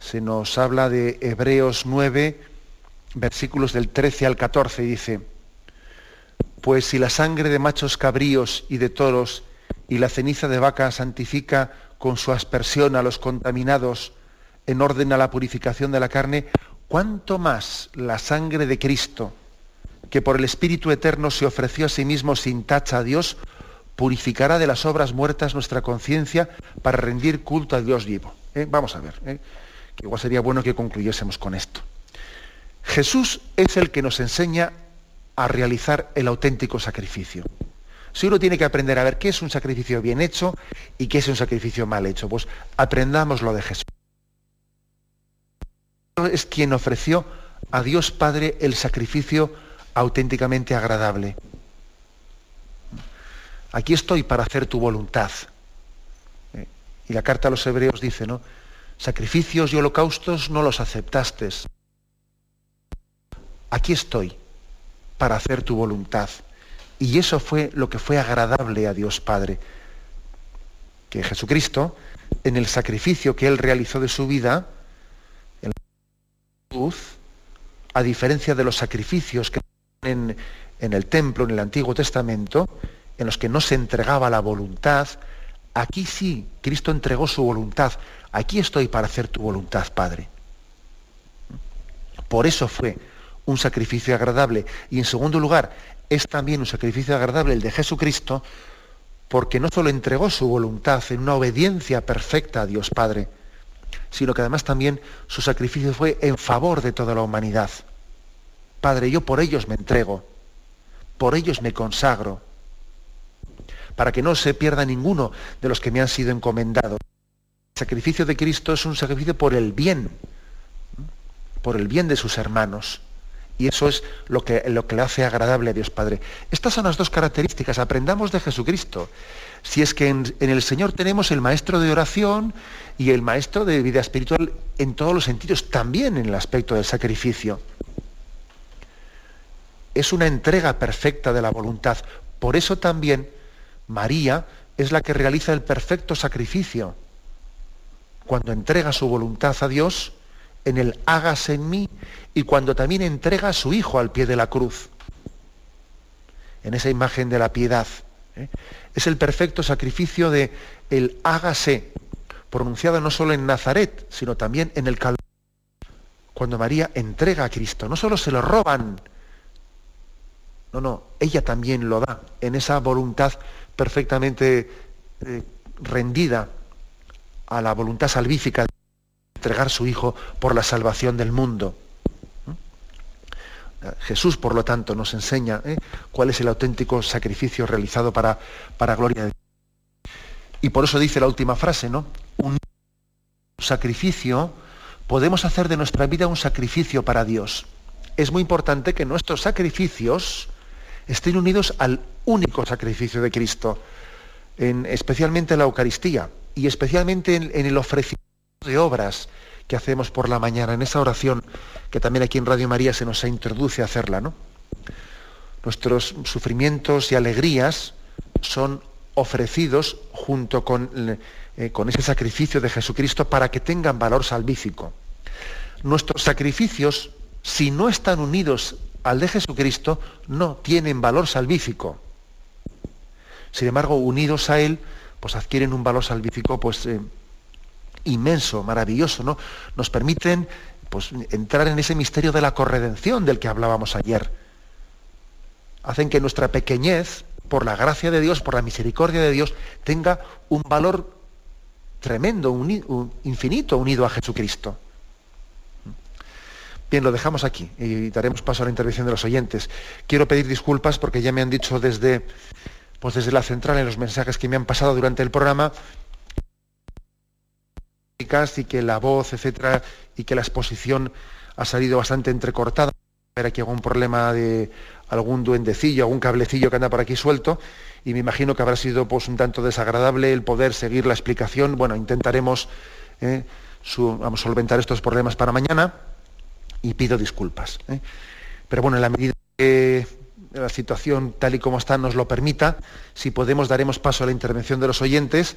Se nos habla de Hebreos 9, versículos del 13 al 14, y dice, pues si la sangre de machos cabríos y de toros y la ceniza de vaca santifica con su aspersión a los contaminados en orden a la purificación de la carne, ¿cuánto más la sangre de Cristo, que por el Espíritu Eterno se ofreció a sí mismo sin tacha a Dios, purificará de las obras muertas nuestra conciencia para rendir culto a Dios vivo? ¿Eh? Vamos a ver, ¿eh? que igual sería bueno que concluyésemos con esto. Jesús es el que nos enseña a realizar el auténtico sacrificio. Si uno tiene que aprender a ver qué es un sacrificio bien hecho y qué es un sacrificio mal hecho, pues aprendamos lo de Jesús. Es quien ofreció a Dios Padre el sacrificio auténticamente agradable. Aquí estoy para hacer tu voluntad. Eh, y la carta a los hebreos dice, ¿no? Sacrificios y holocaustos no los aceptaste. Aquí estoy para hacer tu voluntad. Y eso fue lo que fue agradable a Dios Padre. Que Jesucristo, en el sacrificio que Él realizó de su vida, a diferencia de los sacrificios que en, en el templo, en el Antiguo Testamento, en los que no se entregaba la voluntad, aquí sí, Cristo entregó su voluntad. Aquí estoy para hacer tu voluntad, Padre. Por eso fue un sacrificio agradable. Y en segundo lugar, es también un sacrificio agradable el de Jesucristo, porque no solo entregó su voluntad en una obediencia perfecta a Dios Padre, sino que además también su sacrificio fue en favor de toda la humanidad. Padre, yo por ellos me entrego. por ellos me consagro, para que no se pierda ninguno de los que me han sido encomendados. El sacrificio de Cristo es un sacrificio por el bien, por el bien de sus hermanos. Y eso es lo que, lo que le hace agradable a Dios Padre. Estas son las dos características. Aprendamos de Jesucristo. Si es que en, el Señor tenemos el maestro de oración y el maestro de vida espiritual en todos los sentidos, también en el aspecto del sacrificio. Es una entrega perfecta de la voluntad. Por eso también María es la que realiza el perfecto sacrificio. Cuando entrega su voluntad a Dios, en el hágase en mí y cuando también entrega a su Hijo al pie de la cruz, en esa imagen de la piedad. ¿eh? Es el perfecto sacrificio de el hágase, pronunciado no solo en Nazaret, sino también en el Calvario. Cuando María entrega a Cristo, no solo se lo roban, no, no, ella también lo da en esa voluntad perfectamente eh, rendida a la voluntad salvífica entregar su Hijo por la salvación del mundo. Jesús, por lo tanto, nos enseña ¿eh? cuál es el auténtico sacrificio realizado para, para gloria de Dios. Y por eso dice la última frase, ¿no? Un sacrificio, podemos hacer de nuestra vida un sacrificio para Dios. Es muy importante que nuestros sacrificios estén unidos al único sacrificio de Cristo, en, especialmente en la Eucaristía y especialmente en, en el ofrecimiento de obras que hacemos por la mañana, en esa oración que también aquí en Radio María se nos introduce a hacerla, ¿no? Nuestros sufrimientos y alegrías son ofrecidos junto con, eh, con ese sacrificio de Jesucristo para que tengan valor salvífico. Nuestros sacrificios, si no están unidos al de Jesucristo, no tienen valor salvífico. Sin embargo, unidos a Él, pues adquieren un valor salvífico pues, eh, inmenso, maravilloso, ¿no? Nos permiten pues, entrar en ese misterio de la corredención del que hablábamos ayer. Hacen que nuestra pequeñez, por la gracia de Dios, por la misericordia de Dios, tenga un valor tremendo, un, infinito unido a Jesucristo. Bien, lo dejamos aquí y daremos paso a la intervención de los oyentes. Quiero pedir disculpas porque ya me han dicho desde, pues desde la central en los mensajes que me han pasado durante el programa y que la voz, etcétera, y que la exposición ha salido bastante entrecortada. Ver aquí algún problema de algún duendecillo, algún cablecillo que anda por aquí suelto, y me imagino que habrá sido pues, un tanto desagradable el poder seguir la explicación. Bueno, intentaremos eh, solventar estos problemas para mañana y pido disculpas. Eh. Pero bueno, en la medida que la situación tal y como está nos lo permita, si podemos daremos paso a la intervención de los oyentes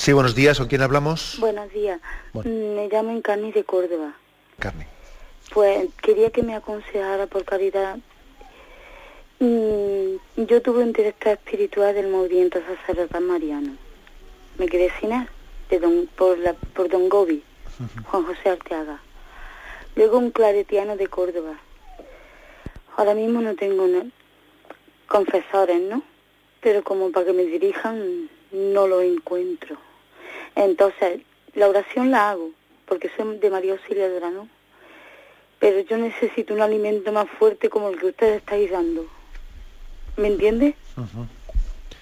Sí, buenos días. ¿Con quién hablamos? Buenos días. Mm, me llamo Encarni de Córdoba. Carne. Pues quería que me aconsejara por caridad. Mm, yo tuve un director espiritual del movimiento sacerdotal mariano. Me quedé sin él, de don, por, la, por don Gobi, Juan José Arteaga. Luego un claretiano de Córdoba. Ahora mismo no tengo confesores, ¿no? Pero como para que me dirijan, no lo encuentro. Entonces, la oración la hago porque soy de María Auxiliadora, ¿no? Pero yo necesito un alimento más fuerte como el que ustedes estáis dando. ¿Me entiende?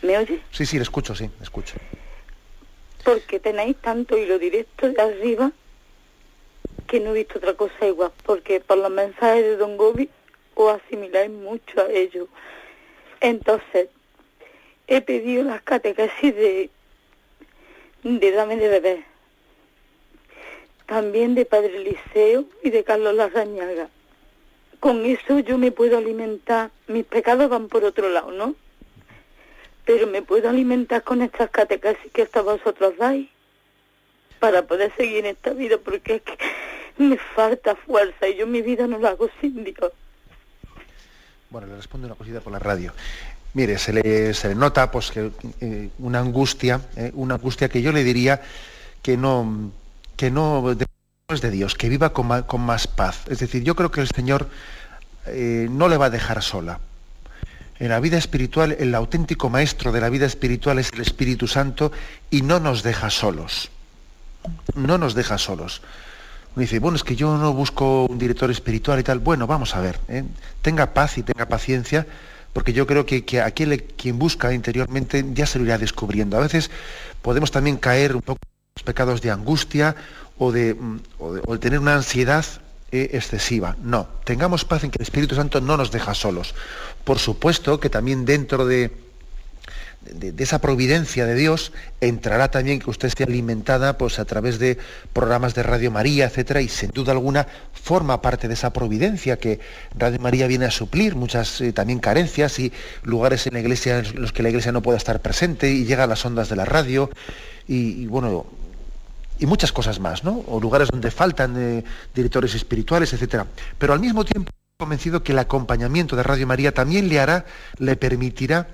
¿Me oye? Sí, sí, le escucho, sí, le escucho. Porque tenéis tanto hilo directo de arriba que no he visto otra cosa igual. Porque por los mensajes de Don Gobi os asimiláis mucho a ellos. Entonces, he pedido las catequesis de, de Dame de Bebé. También de Padre Liceo y de Carlos Larrañaga. Con eso yo me puedo alimentar. Mis pecados van por otro lado, ¿no? Pero me puedo alimentar con estas catequesis que hasta vosotros dais para poder seguir en esta vida porque es que me falta fuerza y yo mi vida no la hago sin Dios. Bueno, le respondo una cosita por la radio. Mire, se le, se le nota pues que eh, una angustia, eh, una angustia que yo le diría que no, que no es de Dios, que viva con, ma- con más paz. Es decir, yo creo que el Señor eh, no le va a dejar sola. En la vida espiritual, el auténtico maestro de la vida espiritual es el Espíritu Santo y no nos deja solos. No nos deja solos. Uno dice, bueno, es que yo no busco un director espiritual y tal. Bueno, vamos a ver, tenga paz y tenga paciencia, porque yo creo que, que quien busca interiormente ya se lo irá descubriendo. A veces podemos también caer un poco en los pecados de angustia o de, mm, o de tener una ansiedad eh, excesiva. No, tengamos paz en que el Espíritu Santo no nos deja solos. Por supuesto que también dentro de, de, esa providencia de Dios entrará también que usted esté alimentada pues, a través de programas de Radio María, etcétera, y sin duda alguna forma parte de esa providencia que Radio María viene a suplir muchas eh, también carencias y lugares en la iglesia en los que la iglesia no pueda estar presente y llega a las ondas de la radio y, bueno y muchas cosas más, ¿no? O lugares donde faltan eh, directores espirituales, etcétera. Pero al mismo tiempo convencido que el acompañamiento de Radio María también le hará, le permitirá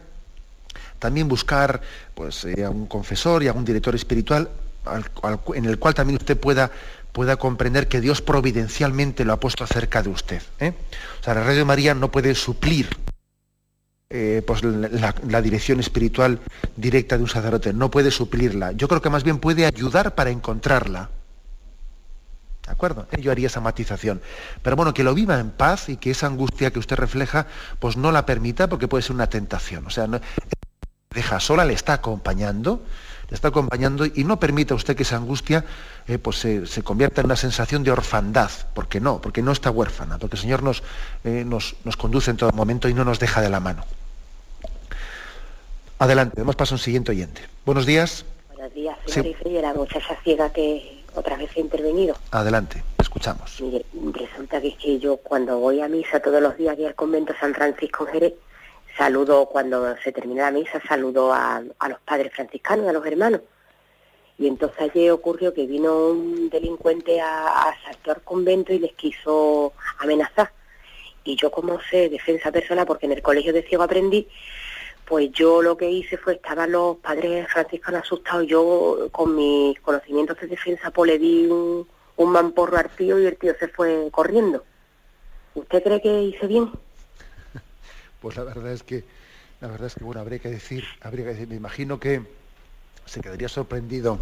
también buscar pues, eh, a un confesor y a un director espiritual en el cual también usted pueda, pueda comprender que Dios providencialmente lo ha puesto cerca de usted. ¿eh? O sea, la Radio María no puede suplir eh, pues, la, dirección espiritual directa de un sacerdote, no puede suplirla. Yo creo que más bien puede ayudar para encontrarla. ¿De acuerdo? Eh, Yo haría esa matización. Pero bueno, que lo viva en paz y que esa angustia que usted refleja, pues no la permita porque puede ser una tentación. O sea, deja sola, le está acompañando, le está acompañando y no permita usted que esa angustia eh, pues se, se convierta en una sensación de orfandad, porque no, porque no está huérfana, porque el Señor nos, eh, nos, nos conduce en todo momento y no nos deja de la mano. Adelante, damos paso a un siguiente oyente. Buenos días, Buenos días, Sí. señor Ifrey, la muchacha ciega que otra vez ha intervenido. adelante, escuchamos. Mire, resulta que es que yo cuando voy a misa todos los días aquí al convento San Francisco en Jerez, saludo, cuando se termina la misa, saludo a, los padres franciscanos, a los hermanos. Y entonces ayer ocurrió que vino un delincuente a, a asaltar convento y les quiso amenazar. Y yo como sé defensa personal, porque en el colegio de ciego aprendí, pues yo lo que hice fue, estaban los padres franciscanos asustados, yo con mis conocimientos de defensa pues le di un, un mamporro al tío y el tío se fue corriendo. ¿Usted cree que hice bien? Pues la verdad es que, la verdad es que bueno, habría que decir, habría que decir, me imagino que se quedaría sorprendido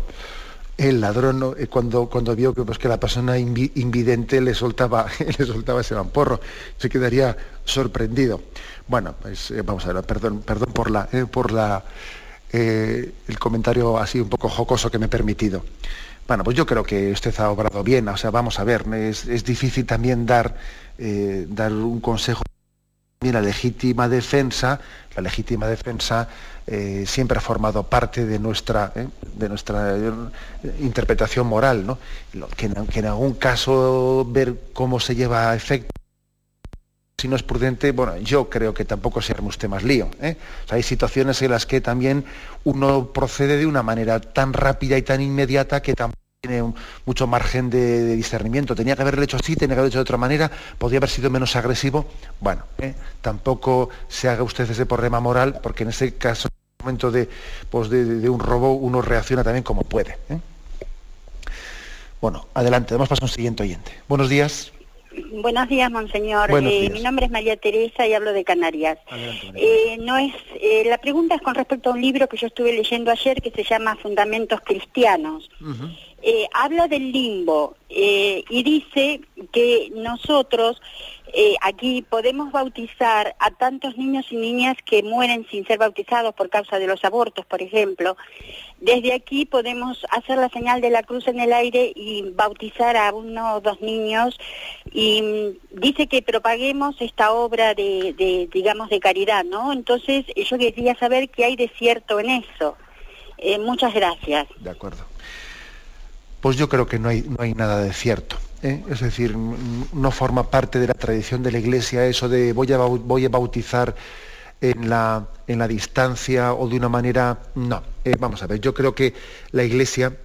el ladrón. Eh, cuando, cuando vio que, pues, que la persona invi- invidente le soltaba, le soltaba ese mamporro, se quedaría sorprendido. Bueno, pues eh, vamos a ver, perdón, perdón por la, eh, por la el comentario así un poco jocoso que me he permitido. Bueno, pues yo creo que usted ha obrado bien, o sea, vamos a ver, es, es difícil también dar, dar un consejo la legítima defensa, la legítima defensa eh, siempre ha formado parte de nuestra, eh, de nuestra eh, interpretación moral, ¿no? Que, en, algún caso ver cómo se lleva a efecto, si no es prudente, bueno, yo creo que tampoco se arme usted más lío. hay situaciones en las que también uno procede de una manera tan rápida y tan inmediata que tampoco tiene un- mucho margen de, de discernimiento. Tenía que haberlo hecho así, tenía que haberlo hecho de otra manera, podría haber sido menos agresivo. Bueno, ¿eh? tampoco se haga usted ese problema moral, porque en ese caso, en el momento de, pues de, de un robo, uno reacciona también como puede. ¿eh? Bueno, adelante, damos paso a un siguiente oyente. Buenos días. Buenos días, monseñor. Buenos Eh, días. mi nombre es María Teresa y hablo de Canarias. Adelante. Eh, no es, eh, la pregunta es con respecto a un libro que yo estuve leyendo ayer que se llama Fundamentos Cristianos. Eh, habla del limbo eh, y dice que nosotros eh, aquí podemos bautizar a tantos niños y niñas que mueren sin ser bautizados por causa de los abortos, por ejemplo. Desde aquí podemos hacer la señal de la cruz en el aire y bautizar a uno o dos niños y mm, dice que propaguemos esta obra de, de, digamos, de caridad, ¿no? Entonces yo quería saber qué hay de cierto en eso. Muchas gracias. De acuerdo. Pues yo creo que no hay, no hay nada de cierto. ¿eh? Es decir, no forma parte de la tradición de la Iglesia eso de voy a, voy a bautizar en la, en la distancia o de una manera... No, eh, vamos a ver, yo creo que la Iglesia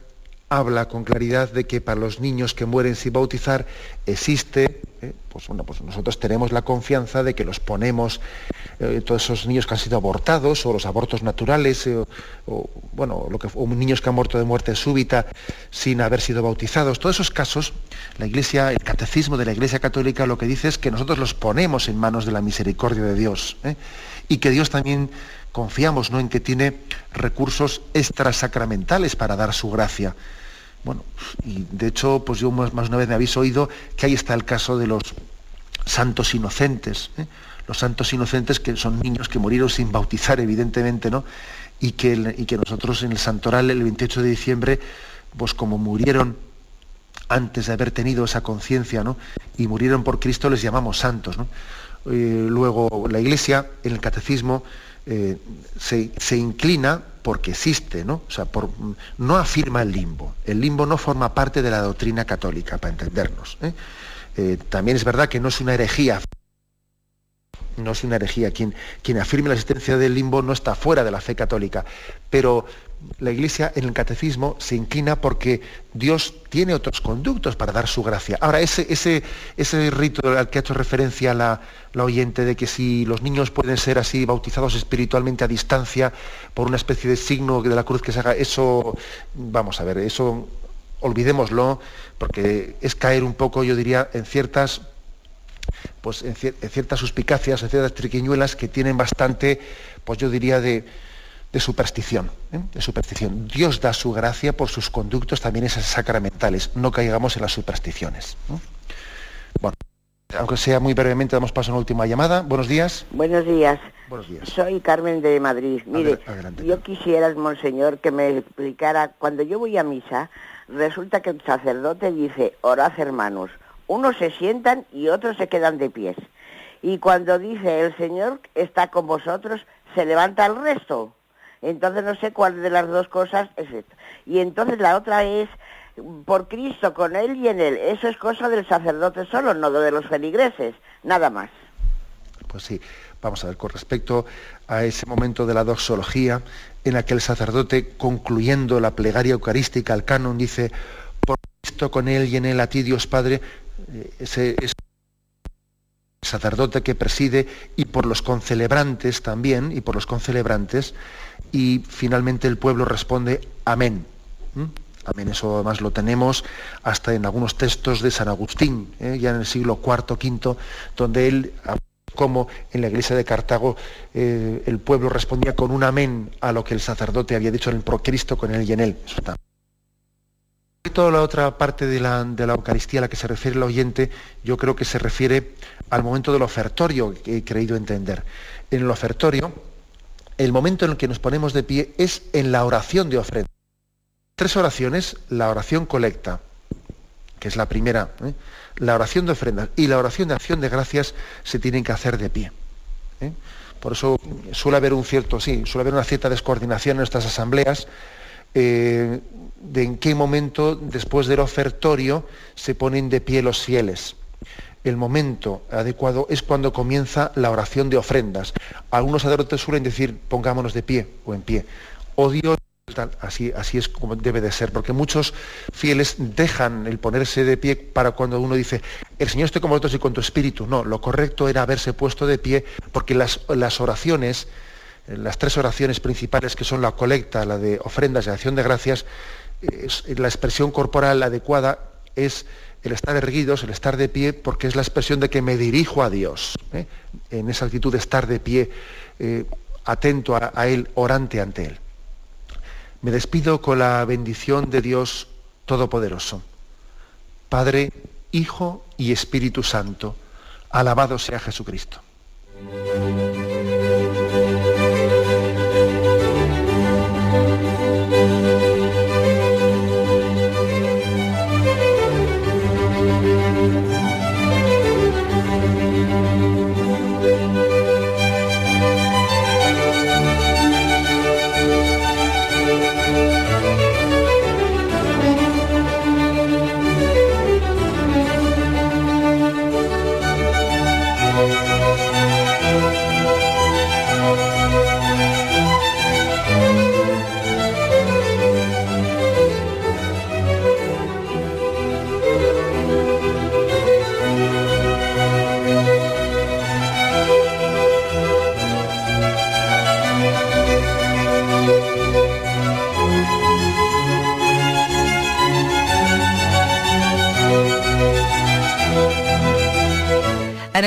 habla con claridad de que para los niños que mueren sin bautizar existe, eh, pues bueno, pues nosotros tenemos la confianza de que los ponemos, eh, todos esos niños que han sido abortados o los abortos naturales, eh, o, bueno, lo que, niños que han muerto de muerte súbita sin haber sido bautizados, todos esos casos, la Iglesia, el catecismo de la Iglesia Católica lo que dice es que nosotros los ponemos en manos de la misericordia de Dios y que Dios también confiamos ¿no? en que tiene recursos extrasacramentales para dar su gracia. Bueno, y de hecho, pues yo más, una vez me habéis oído que ahí está el caso de los santos inocentes. ¿eh? Los santos inocentes que son niños que murieron sin bautizar, evidentemente, ¿no? Y que, y que nosotros en el santoral, el 28 de diciembre, pues como murieron antes de haber tenido esa conciencia, ¿no? Y murieron por Cristo, les llamamos santos. Eh, luego la Iglesia, en el catecismo, eh, se, inclina porque existe, ¿no? O sea, por, no afirma el limbo. El limbo no forma parte de la doctrina católica, para entendernos. ¿eh? Eh, también es verdad que no es una herejía. No es una herejía. Quien, quien afirme la existencia del limbo no está fuera de la fe católica. Pero la Iglesia en el catecismo se inclina porque Dios tiene otros conductos para dar su gracia. Ahora, ese, ese, ese rito al que ha hecho referencia la, la, oyente de que si los niños pueden ser así bautizados espiritualmente a distancia por una especie de signo de la cruz que se haga, eso, vamos a ver, eso olvidémoslo, porque es caer un poco, yo diría, en ciertas pues en, ciertas suspicacias, en ciertas triquiñuelas que tienen bastante, pues yo diría, de, de superstición, ¿eh? de superstición. Dios da su gracia por sus conductos también esas sacramentales, no caigamos en las supersticiones. Bueno, aunque sea muy brevemente, damos paso a una última llamada. Buenos días. Buenos días. Buenos días. Soy Carmen de Madrid. Mire, yo quisiera, monseñor, que me explicara, cuando yo voy a misa, resulta que el sacerdote dice, orad hermanos, unos se sientan y otros se quedan de pies. Y cuando dice, el Señor está con vosotros, se levanta el resto. Entonces no sé cuál de las dos cosas es esto. Y entonces la otra es por Cristo, con Él y en Él. Eso es cosa del sacerdote solo, no de los feligreses, nada más. Pues sí, vamos a ver, con respecto a ese momento de la doxología, en la que el sacerdote, concluyendo la plegaria eucarística al canon, dice, por Cristo, con Él y en Él, a ti Dios Padre, eh, ese, ese sacerdote que preside, y por los concelebrantes también, y por los concelebrantes, y finalmente el pueblo responde amén. ¿Mm? Amén, eso además lo tenemos hasta en algunos textos de San Agustín, ¿eh? ya en el siglo IV, V, donde él, como en la iglesia de Cartago, eh, el pueblo respondía con un amén a lo que el sacerdote había dicho en el Cristo con él y en él. Y toda la otra parte de la, de la Eucaristía a la que se refiere el oyente, yo creo que se refiere al momento del ofertorio que he creído entender. En el ofertorio, el momento en el que nos ponemos de pie es en la oración de ofrenda. Tres oraciones, la oración colecta, que es la primera, ¿eh? la oración de ofrenda y la oración de acción de gracias se tienen que hacer de pie. ¿eh? Por eso suele haber un cierto, sí, suele haber una cierta descoordinación en nuestras asambleas eh, de en qué momento después del ofertorio se ponen de pie los fieles el momento adecuado es cuando comienza la oración de ofrendas. Algunos sacerdotes suelen decir pongámonos de pie o en pie. O Dios, así, así es como debe de ser, porque muchos fieles dejan el ponerse de pie para cuando uno dice, el Señor esté con vosotros y con tu espíritu. No, lo correcto era haberse puesto de pie, porque las, las oraciones, las tres oraciones principales que son la colecta, la de ofrendas y acción de gracias, la expresión corporal adecuada es el estar erguidos, el estar de pie, porque es la expresión de que me dirijo a Dios, ¿eh? en esa actitud de estar de pie, eh, atento a, Él, orante ante Él. Me despido con la bendición de Dios Todopoderoso. Padre, Hijo y Espíritu Santo, alabado sea Jesucristo.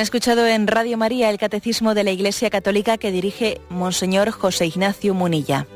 Escuchado en Radio María el Catecismo de la Iglesia Católica que dirige Monseñor José Ignacio Munilla.